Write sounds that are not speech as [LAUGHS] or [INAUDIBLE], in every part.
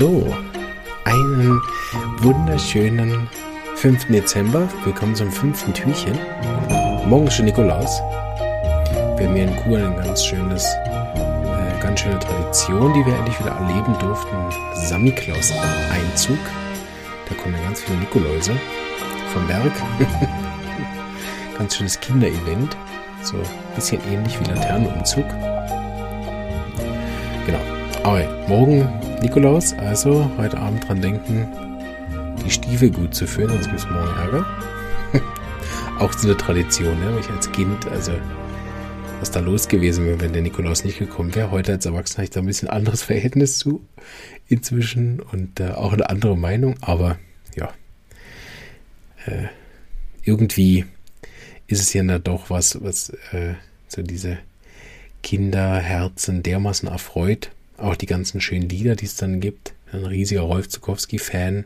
So, einen wunderschönen 5. Dezember. Willkommen zum fünften Türchen. Morgen schon Nikolaus. Wir haben hier in Kuh ein ganz schönes, äh, ganz schöne Tradition, die wir endlich wieder erleben durften. Samichlaus-Einzug. Da kommen ja ganz viele Nikoläuse vom Berg. [LAUGHS] ganz schönes Kinderevent. So ein bisschen ähnlich wie Laternenumzug. Genau. Aber morgen Nikolaus, also heute Abend dran denken, die Stiefel gut zu führen, sonst gibt es morgen Ärger. [LAUGHS] Auch so eine Tradition, ne? Ich als Kind, also was da los gewesen wäre, wenn der Nikolaus nicht gekommen wäre. Heute als Erwachsener habe ich da ein bisschen anderes [LAUGHS] Verhältnis zu inzwischen und äh, auch eine andere Meinung, aber ja, äh, irgendwie ist es ja dann doch was, was äh, so diese Kinderherzen dermaßen erfreut. Auch die ganzen schönen Lieder, die es dann gibt. Ein riesiger Rolf Zukowski-Fan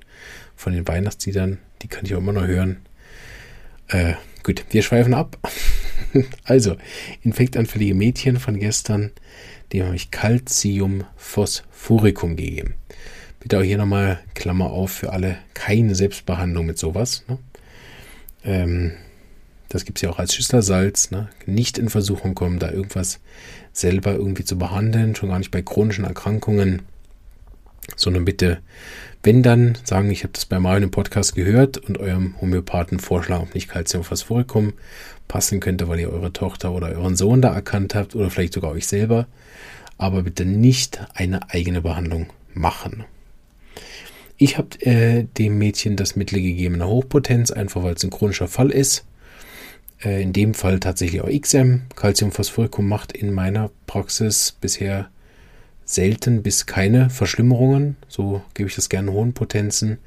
von den Weihnachtsliedern. Die kann ich auch immer noch hören. Äh, gut, wir schweifen ab. [LAUGHS] also, infektanfällige Mädchen von gestern, die habe ich Calciumphosphoricum gegeben. Bitte auch hier nochmal Klammer auf für alle, keine Selbstbehandlung mit sowas. Ne? Ähm, das gibt es ja auch als Schüsslersalz, ne? nicht in Versuchung kommen, da irgendwas selber irgendwie zu behandeln, schon gar nicht bei chronischen Erkrankungen, sondern bitte, wenn dann, sagen, ich habe das bei im Podcast gehört und eurem Homöopathen vorschlagen, ob nicht Calciumphosphoricum passen könnte, weil ihr eure Tochter oder euren Sohn da erkannt habt oder vielleicht sogar euch selber, aber bitte nicht eine eigene Behandlung machen. Ich habe äh, dem Mädchen das Mittel gegeben in der Hochpotenz, einfach weil es ein chronischer Fall ist äh, in dem Fall tatsächlich auch XM. Calciumphosphoricum macht in meiner Praxis bisher selten bis keine Verschlimmerungen. So gebe ich das gerne hohen Potenzen,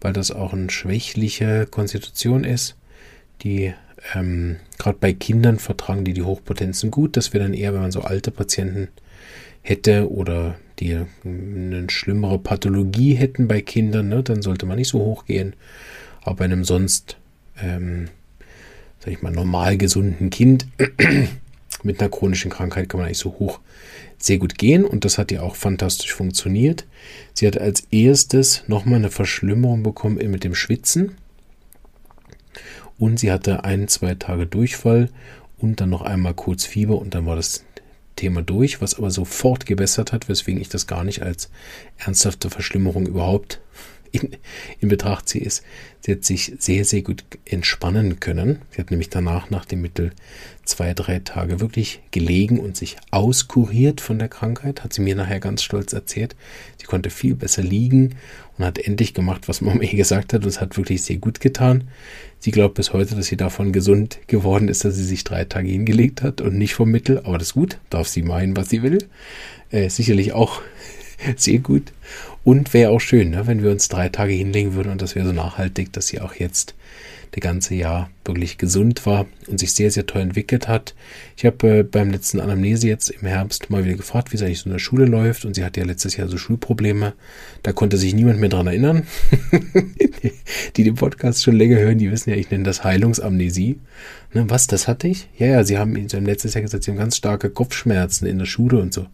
weil das auch eine schwächliche Konstitution ist. Die ähm, gerade bei Kindern vertragen die die Hochpotenzen gut. Das wäre dann eher, wenn man so alte Patienten hätte oder die eine schlimmere Pathologie hätten bei Kindern, ne, dann sollte man nicht so hoch gehen. Aber bei einem sonst ähm, sag ich mal, normal gesunden Kind [CLEARS THROAT] mit einer chronischen Krankheit kann man eigentlich so hoch sehr gut gehen und das hat ja auch fantastisch funktioniert. Sie hat als erstes nochmal eine Verschlimmerung bekommen mit dem Schwitzen und sie hatte ein, zwei Tage Durchfall und dann noch einmal kurz Fieber und dann war das Thema durch, was aber sofort gebessert hat, weswegen ich das gar nicht als ernsthafte Verschlimmerung überhaupt in, in Betracht ziehe, ist, sie hat sich sehr, sehr gut entspannen können. Sie hat nämlich danach nach dem Mittel zwei, drei Tage wirklich gelegen und sich auskuriert von der Krankheit, hat sie mir nachher ganz stolz erzählt. Sie konnte viel besser liegen und hat endlich gemacht, was [LAUGHS] Mama ihr gesagt hat und es hat wirklich sehr gut getan. Sie glaubt bis heute, dass sie davon gesund geworden ist, dass sie sich drei Tage hingelegt hat und nicht vom Mittel, aber das ist gut, darf sie meinen, was sie will. Äh, sicherlich auch [LAUGHS] sehr gut. Und wäre auch schön, ne, wenn wir uns drei Tage hinlegen würden und das wäre so nachhaltig, dass sie auch jetzt das ganze Jahr wirklich gesund war und sich sehr, sehr toll entwickelt hat. Ich habe äh, beim letzten Anamnese jetzt im Herbst mal wieder gefragt, wie es eigentlich so in der Schule läuft und sie hatte ja letztes Jahr so Schulprobleme. Da konnte sich niemand mehr dran erinnern. [LAUGHS] die den Podcast schon länger hören, die wissen ja, ich nenne das Heilungsamnesie. Ne, was, das hatte ich? Ja, ja, sie haben, sie haben letztes Jahr gesagt, sie haben ganz starke Kopfschmerzen in der Schule und so.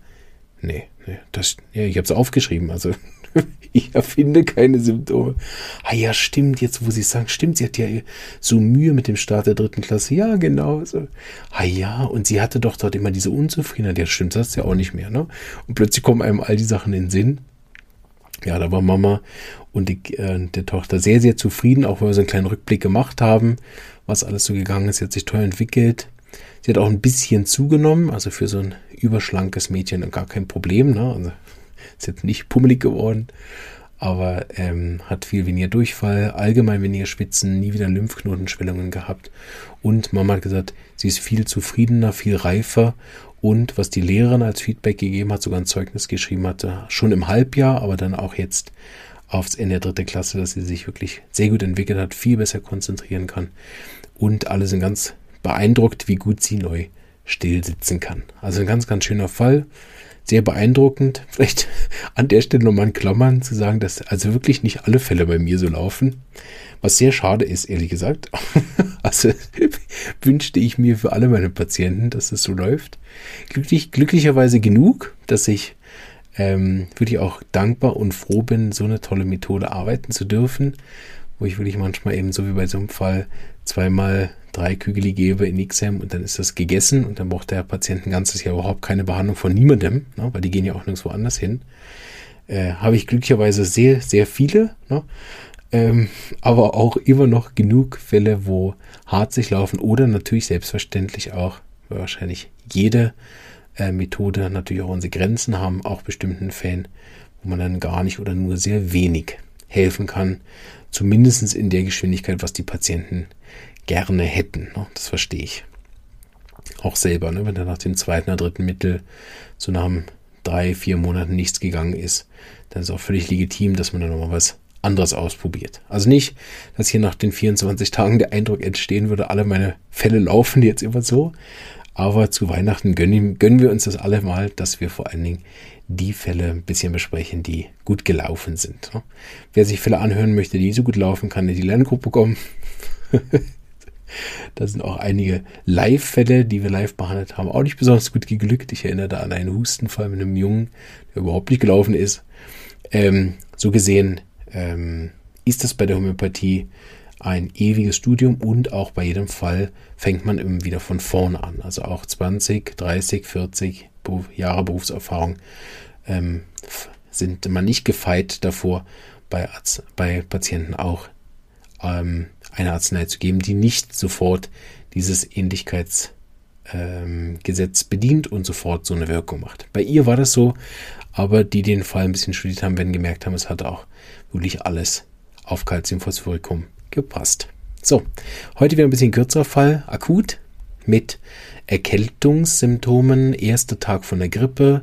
Nee, nee, das, ja, ich habe es aufgeschrieben, also [LAUGHS] ich erfinde keine Symptome. Ah ja, stimmt, jetzt wo Sie sagen, stimmt, sie hat ja so Mühe mit dem Start der dritten Klasse. Ja, genau. So. Ah ja, und sie hatte doch dort immer diese Unzufriedenheit. Ja, stimmt, das ist ja auch nicht mehr, ne? Und plötzlich kommen einem all die Sachen in den Sinn. Ja, da war Mama und die, äh, der Tochter sehr, sehr zufrieden, auch weil wir so einen kleinen Rückblick gemacht haben, was alles so gegangen ist. Sie hat sich toll entwickelt. Sie hat auch ein bisschen zugenommen, also für so ein überschlankes Mädchen gar kein Problem. Ne? Also ist jetzt nicht pummelig geworden, aber ähm, hat viel weniger Durchfall, allgemein weniger Schwitzen, nie wieder Lymphknotenschwellungen gehabt. Und Mama hat gesagt, sie ist viel zufriedener, viel reifer und was die Lehrerin als Feedback gegeben hat, sogar ein Zeugnis geschrieben hatte, schon im Halbjahr, aber dann auch jetzt aufs Ende der dritten Klasse, dass sie sich wirklich sehr gut entwickelt hat, viel besser konzentrieren kann und alle sind ganz beeindruckt, wie gut sie neu still sitzen kann. Also ein ganz, ganz schöner Fall. Sehr beeindruckend. [LAUGHS] Vielleicht an der Stelle nochmal in Klammern zu sagen, dass also wirklich nicht alle Fälle bei mir so laufen. Was sehr schade ist, ehrlich gesagt. [LAUGHS] Also [LAUGHS] wünschte ich mir für alle meine Patienten, dass es so läuft. Glücklich, glücklicherweise genug, dass ich ähm, wirklich auch dankbar und froh bin, so eine tolle Methode arbeiten zu dürfen, wo ich wirklich manchmal eben so wie bei so einem Fall zweimal drei Kügel gebe in XM und dann ist das gegessen und dann braucht der Patient ein ganzes Jahr überhaupt keine Behandlung von niemandem, ne, weil die gehen ja auch nirgendwo anders hin. Äh, Habe ich glücklicherweise sehr, sehr viele, ne? ähm, aber auch immer noch genug Fälle, wo hart sich laufen oder natürlich selbstverständlich auch wahrscheinlich jede äh, Methode natürlich auch unsere Grenzen haben, auch bestimmten Fällen, wo man dann gar nicht oder nur sehr wenig helfen kann, zumindest in der Geschwindigkeit, was die Patienten gerne hätten. Ne? Das verstehe ich. Auch selber, ne? wenn da nach dem zweiten oder dritten Mittel so nach drei, vier Monaten nichts gegangen ist, dann ist auch völlig legitim, dass man dann nochmal was anderes ausprobiert. Also nicht, dass hier nach den 24 Tagen der Eindruck entstehen würde, alle meine Fälle laufen jetzt immer so, aber zu Weihnachten gönnen, gönnen wir uns das alle mal, dass wir vor allen Dingen die Fälle ein bisschen besprechen, die gut gelaufen sind. Ne? Wer sich Fälle anhören möchte, die so gut laufen, kann in die Lerngruppe kommen. [LAUGHS] da sind auch einige Live-Fälle, die wir live behandelt haben, auch nicht besonders gut geglückt. Ich erinnere da an einen Hustenfall mit einem Jungen, der überhaupt nicht gelaufen ist. Ähm, so gesehen ähm, ist das bei der Homöopathie ein ewiges Studium und auch bei jedem Fall fängt man immer wieder von vorne an. Also auch 20, 30, 40 Jahre Berufserfahrung ähm, sind man nicht gefeit davor, bei, Arzt, bei Patienten auch ähm, eine Arznei zu geben, die nicht sofort dieses Ähnlichkeitsgesetz ähm, bedient und sofort so eine Wirkung macht. Bei ihr war das so, aber die, die den Fall ein bisschen studiert haben, werden gemerkt haben, es hat auch wirklich alles auf Calciumphosphoricum gepasst. So, heute wieder ein bisschen kürzerer Fall, akut, mit Erkältungssymptomen, erster Tag von der Grippe.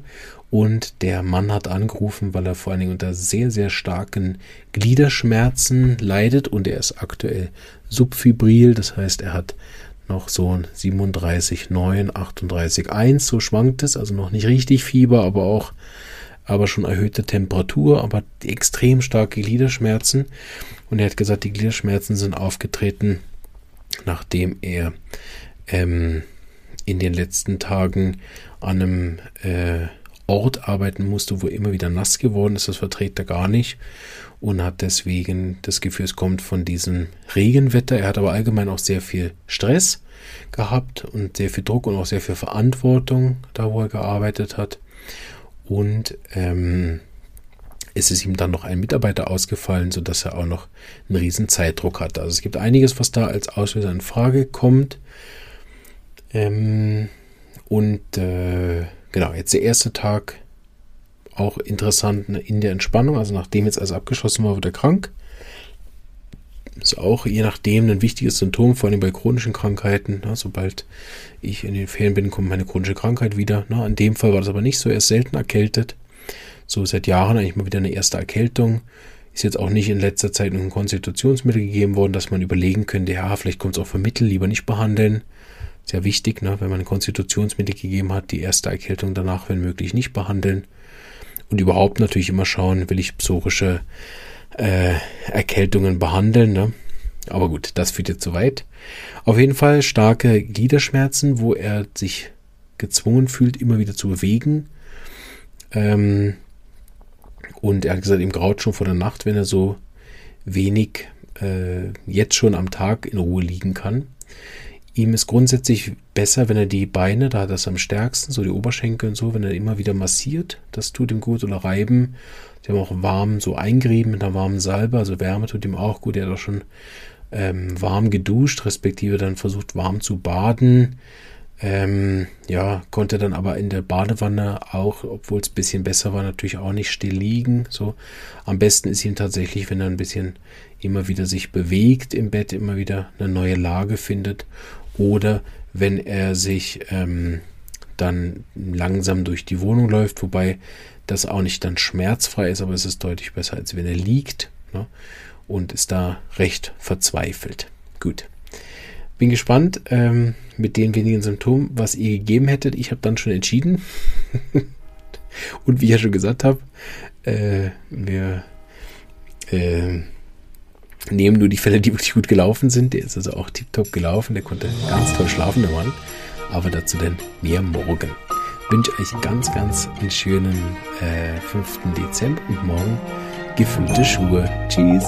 Und der Mann hat angerufen, weil er vor allen Dingen unter sehr, sehr starken Gliederschmerzen leidet. Und er ist aktuell subfibril, das heißt, er hat noch so ein 37,9, 38,1, so schwankt es, also noch nicht richtig Fieber, aber auch aber schon erhöhte Temperatur, aber extrem starke Gliederschmerzen. Und er hat gesagt, die Gliederschmerzen sind aufgetreten, nachdem er ähm, in den letzten Tagen an einem äh, Ort arbeiten musste, wo immer wieder nass geworden ist. Das verträgt er gar nicht und hat deswegen das Gefühl, es kommt von diesem Regenwetter. Er hat aber allgemein auch sehr viel Stress gehabt und sehr viel Druck und auch sehr viel Verantwortung, da wo er gearbeitet hat. Und ähm, es ist ihm dann noch ein Mitarbeiter ausgefallen, sodass er auch noch einen riesen Zeitdruck hatte. Also es gibt einiges, was da als Auslöser in Frage kommt. Ähm, und äh, genau, jetzt der erste Tag auch interessant in der Entspannung. Also nachdem jetzt alles abgeschlossen war, wird er krank. Ist auch je nachdem ein wichtiges Symptom, vor allem bei chronischen Krankheiten. Na, sobald ich in den Ferien bin, kommt meine chronische Krankheit wieder. Na, in dem Fall war das aber nicht so. Er ist selten erkältet. So seit Jahren eigentlich mal wieder eine erste Erkältung. Ist jetzt auch nicht in letzter Zeit ein Konstitutionsmittel gegeben worden, dass man überlegen könnte, ja, vielleicht kommt es auch für Mittel, lieber nicht behandeln. Sehr wichtig, ne, wenn man ein Konstitutionsmittel gegeben hat, die erste Erkältung danach, wenn möglich, nicht behandeln. Und überhaupt natürlich immer schauen, will ich psorische äh, Erkältungen behandeln. Ne? Aber gut, das führt jetzt zu weit. Auf jeden Fall starke Gliederschmerzen, wo er sich gezwungen fühlt, immer wieder zu bewegen. Ähm, und er hat gesagt, ihm graut schon vor der Nacht, wenn er so wenig äh, jetzt schon am Tag in Ruhe liegen kann. Ihm ist grundsätzlich besser, wenn er die Beine, da hat er es am stärksten, so die Oberschenkel und so, wenn er immer wieder massiert, das tut ihm gut oder reiben. Sie haben auch warm so eingerieben mit einer warmen Salbe, also Wärme tut ihm auch gut. Er hat auch schon ähm, warm geduscht, respektive dann versucht warm zu baden. Ähm, ja, konnte dann aber in der Badewanne auch, obwohl es ein bisschen besser war, natürlich auch nicht still liegen. So, am besten ist ihm tatsächlich, wenn er ein bisschen immer wieder sich bewegt im Bett, immer wieder eine neue Lage findet oder wenn er sich ähm, dann langsam durch die Wohnung läuft, wobei das auch nicht dann schmerzfrei ist, aber es ist deutlich besser, als wenn er liegt ne, und ist da recht verzweifelt. Gut. Bin gespannt ähm, mit den wenigen Symptomen, was ihr gegeben hättet. Ich habe dann schon entschieden. [LAUGHS] und wie ich ja schon gesagt habe, äh, wir äh, nehmen nur die Fälle, die wirklich gut gelaufen sind. Der ist also auch tiptop gelaufen. Der konnte ganz toll schlafen, der Mann. Aber dazu dann mehr morgen. wünsche euch ganz, ganz einen schönen äh, 5. Dezember und morgen gefüllte Schuhe. Tschüss.